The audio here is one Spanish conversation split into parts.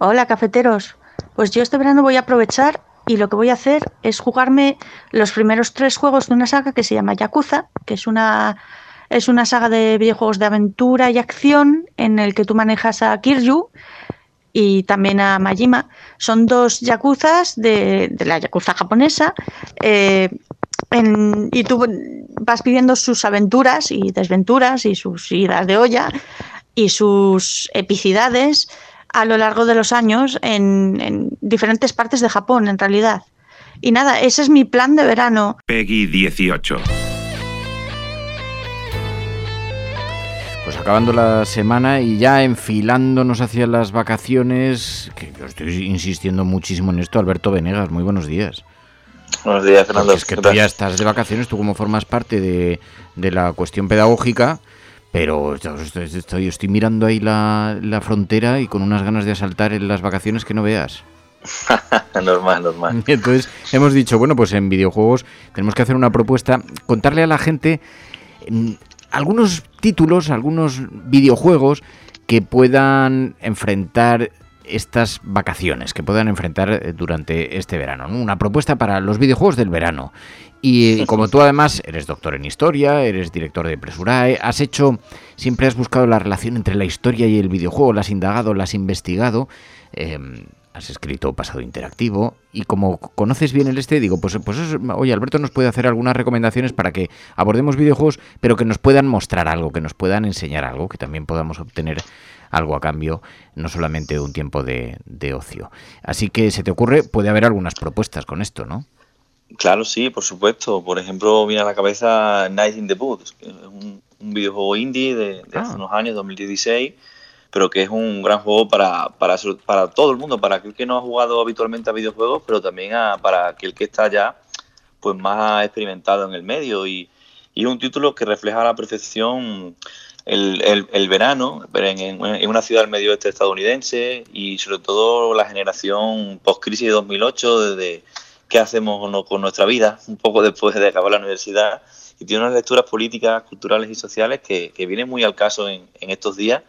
Hola, cafeteros. Pues yo este verano voy a aprovechar y lo que voy a hacer es jugarme los primeros tres juegos de una saga que se llama Yakuza, que es una, es una saga de videojuegos de aventura y acción en el que tú manejas a Kiryu y también a Majima. Son dos yakuzas de, de la yakuza japonesa. eh, y tú vas viviendo sus aventuras y desventuras y sus idas de olla y sus epicidades a lo largo de los años en, en diferentes partes de Japón, en realidad. Y nada, ese es mi plan de verano. Peggy 18. Pues acabando la semana y ya enfilándonos hacia las vacaciones, que yo estoy insistiendo muchísimo en esto, Alberto Venegas, muy buenos días. Buenos días, Fernando. Porque es que ¿Qué tú ya estás de vacaciones, tú como formas parte de, de la cuestión pedagógica, pero estoy, estoy- estoy mirando ahí la, la frontera y con unas ganas de asaltar en las vacaciones que no veas. normal, normal. Entonces hemos dicho, bueno, pues en videojuegos tenemos que hacer una propuesta, contarle a la gente mm, algunos títulos, algunos videojuegos que puedan enfrentar estas vacaciones, que puedan enfrentar eh, durante este verano. ¿no? Una propuesta para los videojuegos del verano. Y eh, como tú además eres doctor en historia, eres director de Presurae, has hecho, siempre has buscado la relación entre la historia y el videojuego, la has indagado, la has investigado. eh, has escrito pasado interactivo y como conoces bien el este, digo, pues, pues eso- oye, Alberto nos puede hacer algunas recomendaciones para que abordemos videojuegos, pero que nos puedan mostrar algo, que nos puedan enseñar algo, que también podamos obtener algo a cambio, no solamente un tiempo de, de ocio. Así que se te ocurre, puede haber algunas propuestas con esto, ¿no? Claro, sí, por supuesto. Por ejemplo, viene a la cabeza Night in the Woods, que es un, un videojuego indie de, de hace Ah. unos años, 2016, pero que es un gran juego para, para, para todo el mundo, para aquel que no ha jugado habitualmente a videojuegos, pero también a- para aquel que está ya pues más experimentado en el medio. Y, y es un título que refleja a la perfección el, el- verano en, en- una ciudad del medio oeste estadounidense y sobre todo la generación post-crisis de 2008, desde qué hacemos con nuestra vida, un poco después de acabar la universidad. Y tiene unas lecturas políticas, culturales y sociales que, que vienen muy al caso en, en estos días.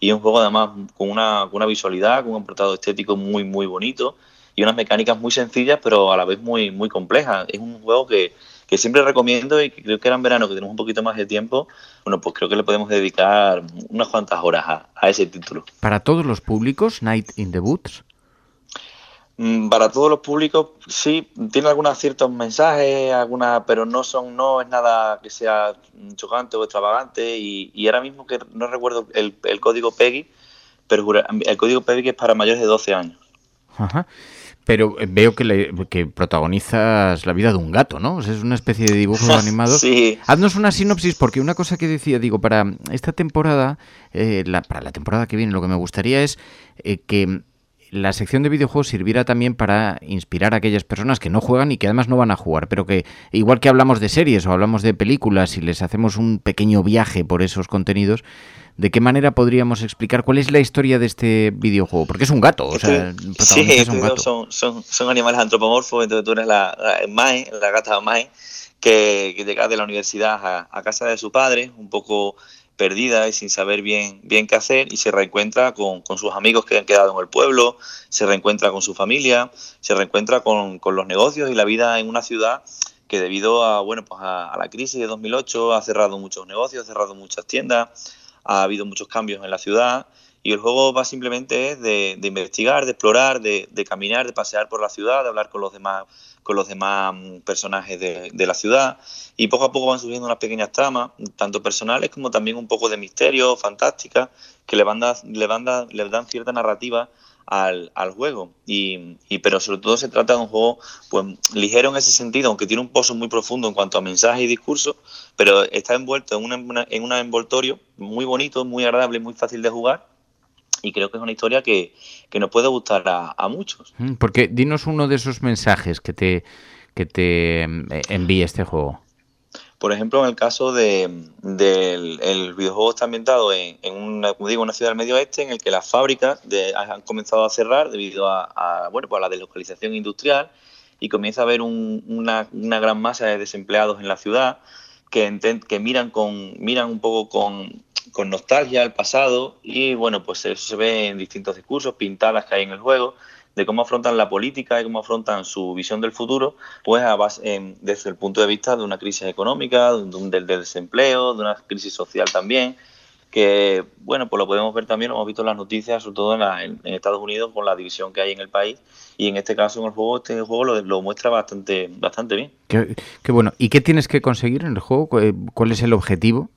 Y es un juego además con una, con una visualidad, con un apartado estético muy, muy bonito y unas mecánicas muy sencillas, pero a la vez muy, muy complejas. Es un juego que, que siempre recomiendo y que creo que era en verano que tenemos un poquito más de tiempo. Bueno, pues creo que le podemos dedicar unas cuantas horas a, a ese título. Para todos los públicos, Night in the Woods. Mm, Para todos los públicos, sí, tiene algunos ciertos mensajes, algunas, pero no son, no es nada que sea chocante o extravagante. Y, y ahora mismo que no recuerdo el, el código PEGI, pero el código PEGI es para mayores de 12 años. Ajá. Pero eh, veo que, le- que protagonizas la vida de un gato, ¿no? O sea, es una especie de dibujo animado. Sí. Haznos una sinopsis, porque una cosa que decía, digo, para esta temporada, eh, la- para la temporada que viene, lo que me gustaría es eh, que la sección de videojuegos sirviera también para inspirar a aquellas personas que no juegan y que además no van a jugar, pero que igual que hablamos de series o hablamos de películas y les hacemos un pequeño viaje por esos contenidos, ¿de qué manera podríamos explicar cuál es la historia de este videojuego? Porque es un gato, o sea, el Sí, es un gato. son, son, son animales antropomorfos, entonces tú eres la, la Mae, la gata Mae, que, que llega de la universidad a, a casa de su padre, un poco perdida y sin saber bien, bien qué hacer, y se reencuentra con, con sus amigos que han quedado en el pueblo, se reencuentra con su familia, se reencuentra con, con los negocios y la vida en una ciudad que debido a, bueno, pues a, a la crisis de 2008 ha cerrado muchos negocios, ha cerrado muchas tiendas, ha habido muchos cambios en la ciudad y el juego va simplemente de, investigar, de explorar, de, caminar, de pasear por la ciudad, de hablar con los demás, con los demás mm, personajes de, la ciudad. Y poco a poco van surgiendo unas pequeñas tramas, tanto personales como también un poco de misterio, fantástica, que le, van le dan cierta narrativa al, juego. Y, pero sobre todo se trata de un juego pues ligero en ese sentido, aunque tiene un pozo muy profundo en cuanto a mensaje y discurso, pero está envuelto en, en un envoltorio muy bonito, muy agradable, muy fácil de jugar y creo que es una historia que, nos puede gustar a, muchos. Mm, porque dinos uno de esos mensajes que te, que te eh, envíe este juego. Por ejemplo, en el caso de, del el videojuego está ambientado en, una, como digo, una ciudad del medio oeste en el que las fábricas han comenzado a cerrar debido a, bueno, pues a la deslocalización industrial y comienza a haber una, una, gran masa de desempleados en la ciudad que, que miran, con, miran un poco con, con nostalgia al pasado y bueno, pues eso se ve en distintos discursos, pintadas que hay en el juego, de cómo afrontan la política y cómo afrontan su visión del futuro, pues desde el punto de vista de una crisis económica, del desempleo, de una crisis social también, que bueno, pues lo podemos ver también, hemos visto en las noticias, sobre todo en, Estados Unidos, con la división que hay en el país, y en este caso en el juego, este juego lo, muestra bastante, bastante bien. Qué, qué, bueno. ¿Y qué tienes que conseguir en el juego? ¿Cuál es el objetivo?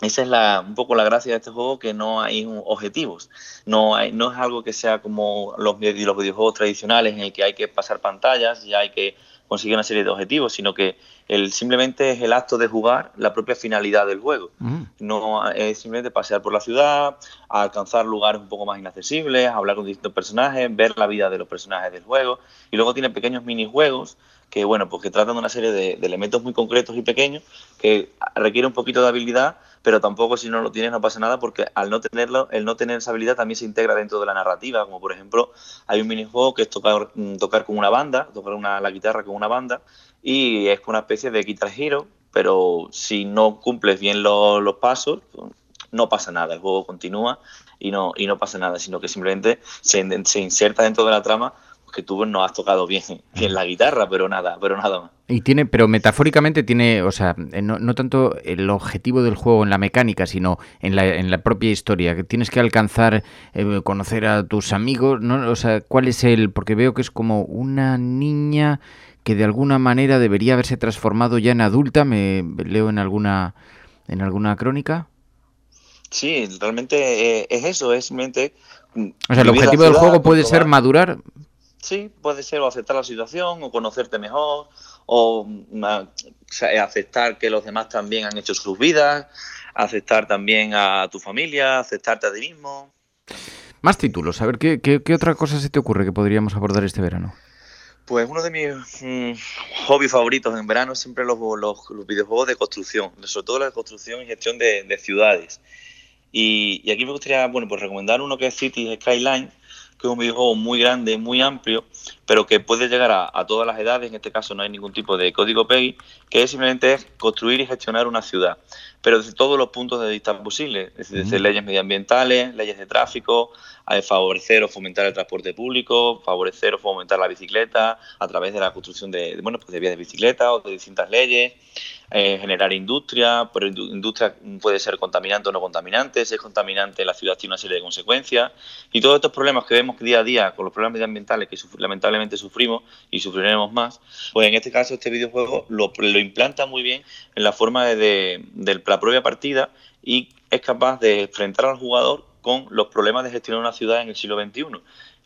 Esa es la, un poco la gracia de este juego, que no hay objetivos. No, hay, no es algo que sea como los, los videojuegos tradicionales en el que hay que pasar pantallas y hay que conseguir una serie de objetivos, sino que el, simplemente es el acto de jugar la propia finalidad del juego. Mm. No es simplemente pasear por la ciudad, alcanzar lugares un poco más inaccesibles, hablar con distintos personajes, ver la vida de los personajes del juego. Y luego tiene pequeños minijuegos que, bueno, pues que tratan de una serie de, elementos muy concretos y pequeños que requiere un poquito de habilidad pero tampoco si no lo tienes no pasa nada porque al no tenerlo, el no tener esa habilidad también se integra dentro de la narrativa, como por ejemplo hay un minijuego que es tocar, tocar con una banda, tocar una, la guitarra con una banda y es una especie de guitar hero, pero si no cumples bien los, pasos, no pasa nada, el juego continúa y no, y no pasa nada, sino que simplemente se, se inserta dentro de la trama que tú no has tocado bien, bien la guitarra, pero nada, pero nada más. Y tiene, pero metafóricamente tiene, o sea, eh, no, tanto el objetivo del juego en la mecánica, sino en la, en la propia historia, que tienes que alcanzar, eh, conocer a tus amigos, ¿no? O sea, ¿cuál es el...? Porque veo que es como una niña que de alguna manera debería haberse transformado ya en adulta, me leo en alguna, en alguna crónica. Sí, realmente eh, es eso, es. Mm, o sea, el objetivo del juego puede ser madurar, Sí, puede ser o aceptar la situación, o conocerte mejor, o mm, aceptar que los demás también han hecho sus vidas, aceptar también a tu familia, aceptarte a ti mismo. Más títulos, a ver, ¿qué, qué, otra cosa se te ocurre que podríamos abordar este verano? Pues uno de mis mm, hobbies favoritos en verano es siempre los, los, videojuegos de construcción, sobre todo la de construcción y gestión de, ciudades. Y, y, aquí me gustaría, bueno, pues recomendar uno que es Cities Skyline, que es un videojuego muy grande, muy amplio, pero que puede llegar a, todas las edades, en este caso no hay ningún tipo de código PEGI, que es simplemente construir y gestionar una ciudad, pero desde todos los puntos de vista posibles, desde, leyes medioambientales, leyes de tráfico, a favorecer o fomentar el transporte público, favorecer o fomentar la bicicleta a través de la construcción de, bueno, pues de vías de bicicleta o de distintas leyes, eh, generar industria, pero industria puede ser contaminante o no contaminante, si es contaminante la ciudad tiene una serie de consecuencias y todos estos problemas que vemos día a día con los problemas medioambientales que lamentablemente sufrimos y sufriremos más, pues en este caso este videojuego lo, implanta muy bien en la forma de, de la propia partida y es capaz de enfrentar al jugador con los problemas de gestionar una ciudad en el siglo XXI.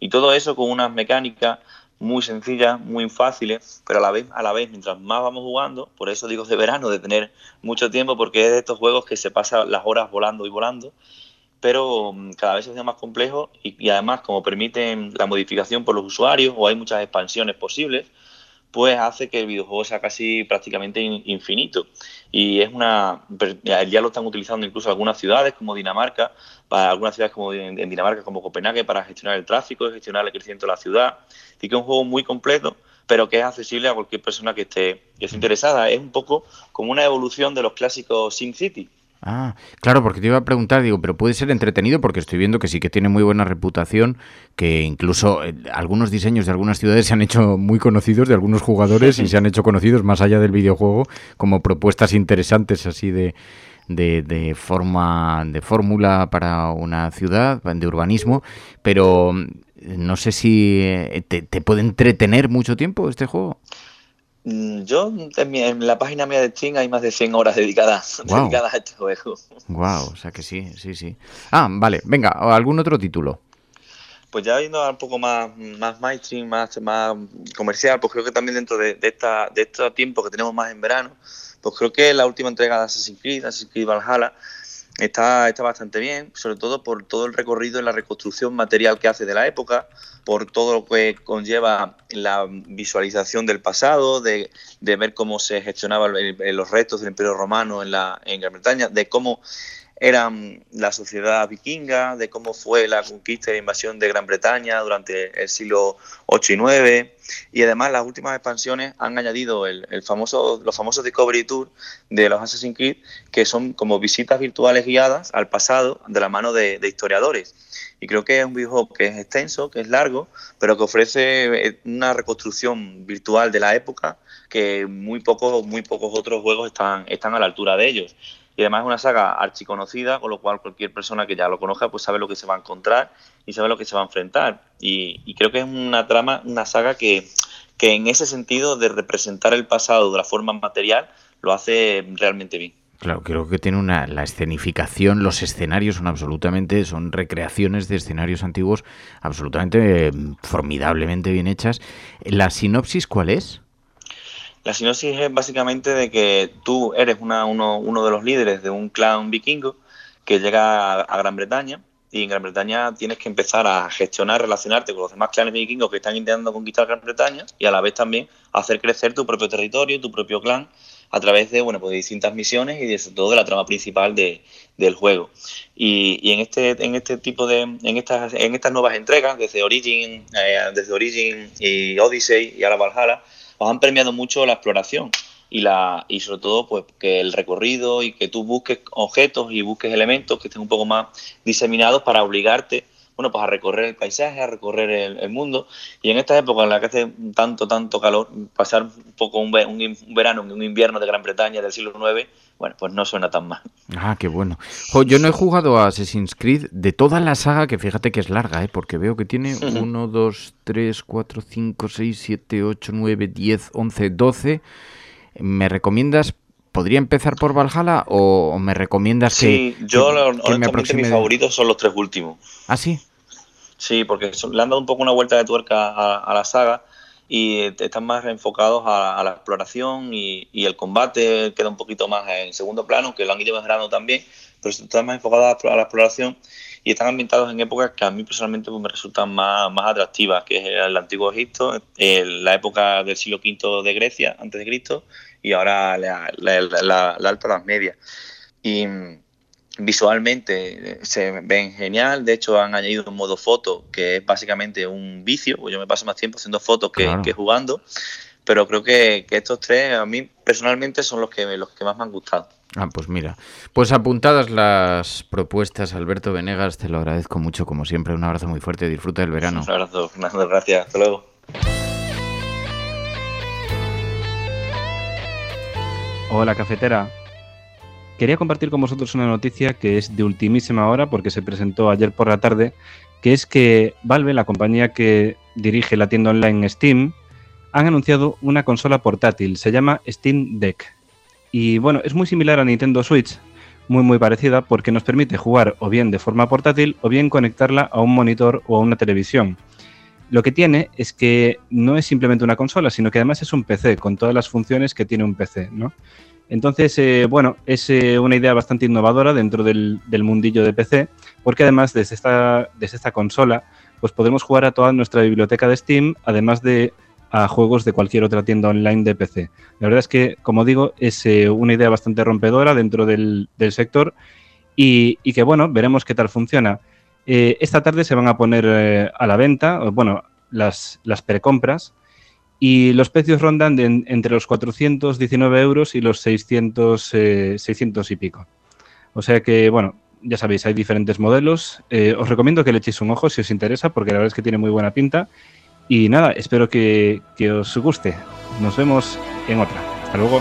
Y todo eso con unas mecánicas muy sencillas, muy fáciles, pero a la vez, a la vez, mientras más vamos jugando, por eso digo de verano, de tener mucho tiempo, porque es de estos juegos que se pasan las horas volando y volando, pero mm, cada vez se hace más complejo y, además como permiten la modificación por los usuarios o hay muchas expansiones posibles, pues hace que el videojuego sea casi prácticamente infinito. Y es una. Ya lo están utilizando incluso algunas ciudades como Dinamarca, para algunas ciudades como en Dinamarca como Copenhague para gestionar el tráfico, gestionar el crecimiento de la ciudad. Así que es un juego muy completo, pero que es accesible a cualquier persona que esté, que esté interesada. Es un poco como una evolución de los clásicos SimCity. Ah, claro, porque te iba a preguntar, digo, pero puede ser entretenido porque estoy viendo que sí que tiene muy buena reputación, que incluso eh, algunos diseños de algunas ciudades se han hecho muy conocidos de algunos jugadores y se han hecho conocidos más allá del videojuego como propuestas interesantes así de, de, de forma, de fórmula para una ciudad, de urbanismo, pero mm, no sé si eh, te, te puede entretener mucho tiempo este juego. Mm, Yo, en, mi- en la página mía de Steam hay más de 100 horas dedicadas, dedicadas a este juego. Wow, o sea que sí, sí, sí. Ah, vale, venga, algún otro título. Pues ya yendo un poco más, más mainstream, más, más comercial, pues creo que también dentro de, de esta, de este tiempo que tenemos más en verano, pues creo que la última entrega de Assassin's Creed, Assassin's Creed Valhalla, está, está bastante bien, sobre todo por todo el recorrido y la reconstrucción material que hace de la época, por todo lo que conlleva la visualización del pasado, de, de ver cómo se gestionaban los restos del Imperio Romano en, la, en Gran Bretaña, de cómo eran la sociedad vikinga, de cómo fue la conquista la invasión de Gran Bretaña durante el siglo 8 y 9 y además las últimas expansiones han añadido el, el famoso, los famosos Discovery Tour de los Assassin's Creed que son como visitas virtuales guiadas al pasado de la mano de, de historiadores y creo que es un videojuego que es extenso, que es largo, pero que ofrece eh, una reconstrucción virtual de la época que muy pocos, muy pocos otros juegos están, están a la altura de ellos. Y además es una saga archiconocida, con lo cual cualquier persona que ya lo conozca pues sabe lo que se va a encontrar y sabe lo que se va a enfrentar. Y, creo que es una trama, una saga que, que en ese sentido de representar el pasado de la forma material lo hace realmente bien. Claro, creo que tiene una la escenificación, los escenarios son absolutamente, son recreaciones de escenarios antiguos absolutamente eh, formidablemente bien hechas. ¿La sinopsis cuál es? La sinopsis es básicamente de que tú eres una- uno, uno de los líderes de un clan vikingo que llega a, a Gran Bretaña y en Gran Bretaña tienes que empezar a gestionar, relacionarte con los demás clanes vikingos que están intentando conquistar Gran Bretaña y a la vez también hacer crecer tu propio territorio, tu propio clan a través de bueno pues de distintas misiones y de todo de la trama principal de- del juego. Y, y en este en este tipo de en estas en estas nuevas entregas desde Origin eh, desde Origin y Odyssey y ahora Valhalla os han premiado mucho la exploración y la y sobre todo pues que el recorrido y que tú busques objetos y busques elementos que estén un poco más diseminados para obligarte bueno pues a recorrer el paisaje a recorrer el, el mundo y en esta época en la que hace tanto tanto calor pasar un poco un, un un verano un invierno de Gran Bretaña del siglo IX bueno pues no suena tan mal Ah, qué bueno. Jo, yo no he jugado a Assassin's Creed de toda la saga, que fíjate que es larga, ¿eh? porque veo que tiene 1, 2, 3, 4, 5, 6, 7, 8, 9, 10, 11, 12. ¿Me recomiendas, podría empezar por Valhalla o, me recomiendas sí que, yo que- que me honestamente aproxime mis favoritos son los tres últimos Ah, sí. Sí, porque son- le han dado un poco una vuelta de tuerca a, a la saga y están más enfocados a, la exploración y, el combate queda un poquito más en segundo plano, que lo han ido mejorando también, pero están más enfocados a la exploración y están ambientados en épocas que a mí personalmente pues, me resultan más, más atractivas, que es el antiguo Egipto, la época del siglo V de Grecia, antes de Cristo, y ahora la, Alta Edad Media. Visualmente eh, se ven genial. De hecho, han añadido un modo foto que es básicamente un vicio. pues Yo me paso más tiempo haciendo fotos que, Claro. que jugando. Pero creo que, que estos tres a mí personalmente son los que, los que más me han gustado. Ah, pues mira. Pues apuntadas las propuestas, Alberto Venegas, te lo agradezco mucho, como siempre. Un abrazo muy fuerte, disfruta del verano. Un abrazo, Fernando, gracias. Hasta luego. Hola, cafetera. Quería compartir con vosotros una noticia que es de ultimísima hora porque se presentó ayer por la tarde, que es que Valve, la compañía que dirige la tienda online Steam, han anunciado una consola portátil, se llama Steam Deck. Y bueno, es muy similar a Nintendo Switch, muy muy parecida porque nos permite jugar o bien de forma portátil o bien conectarla a un monitor o a una televisión. Lo que tiene es que no es simplemente una consola, sino que además es un PC con todas las funciones que tiene un PC, ¿no? Entonces, eh, bueno, es eh, una idea bastante innovadora dentro del, mundillo de PC, porque además desde esta, consola, pues podemos jugar a toda nuestra biblioteca de Steam, además de a juegos de cualquier otra tienda online de PC. La verdad es que, como digo, es eh, una idea bastante rompedora dentro del, sector y, que, bueno, veremos qué tal funciona. Esta tarde se van a poner a la venta, bueno, las, las precompras y los precios rondan de en- entre los 419 euros y los 600, eh, 600 y pico. O sea que, bueno, ya sabéis, hay diferentes modelos. Eh, os recomiendo que le echéis un ojo si os interesa, porque la verdad es que tiene muy buena pinta. Y nada, espero que, que os guste. Nos vemos en otra. Hasta luego.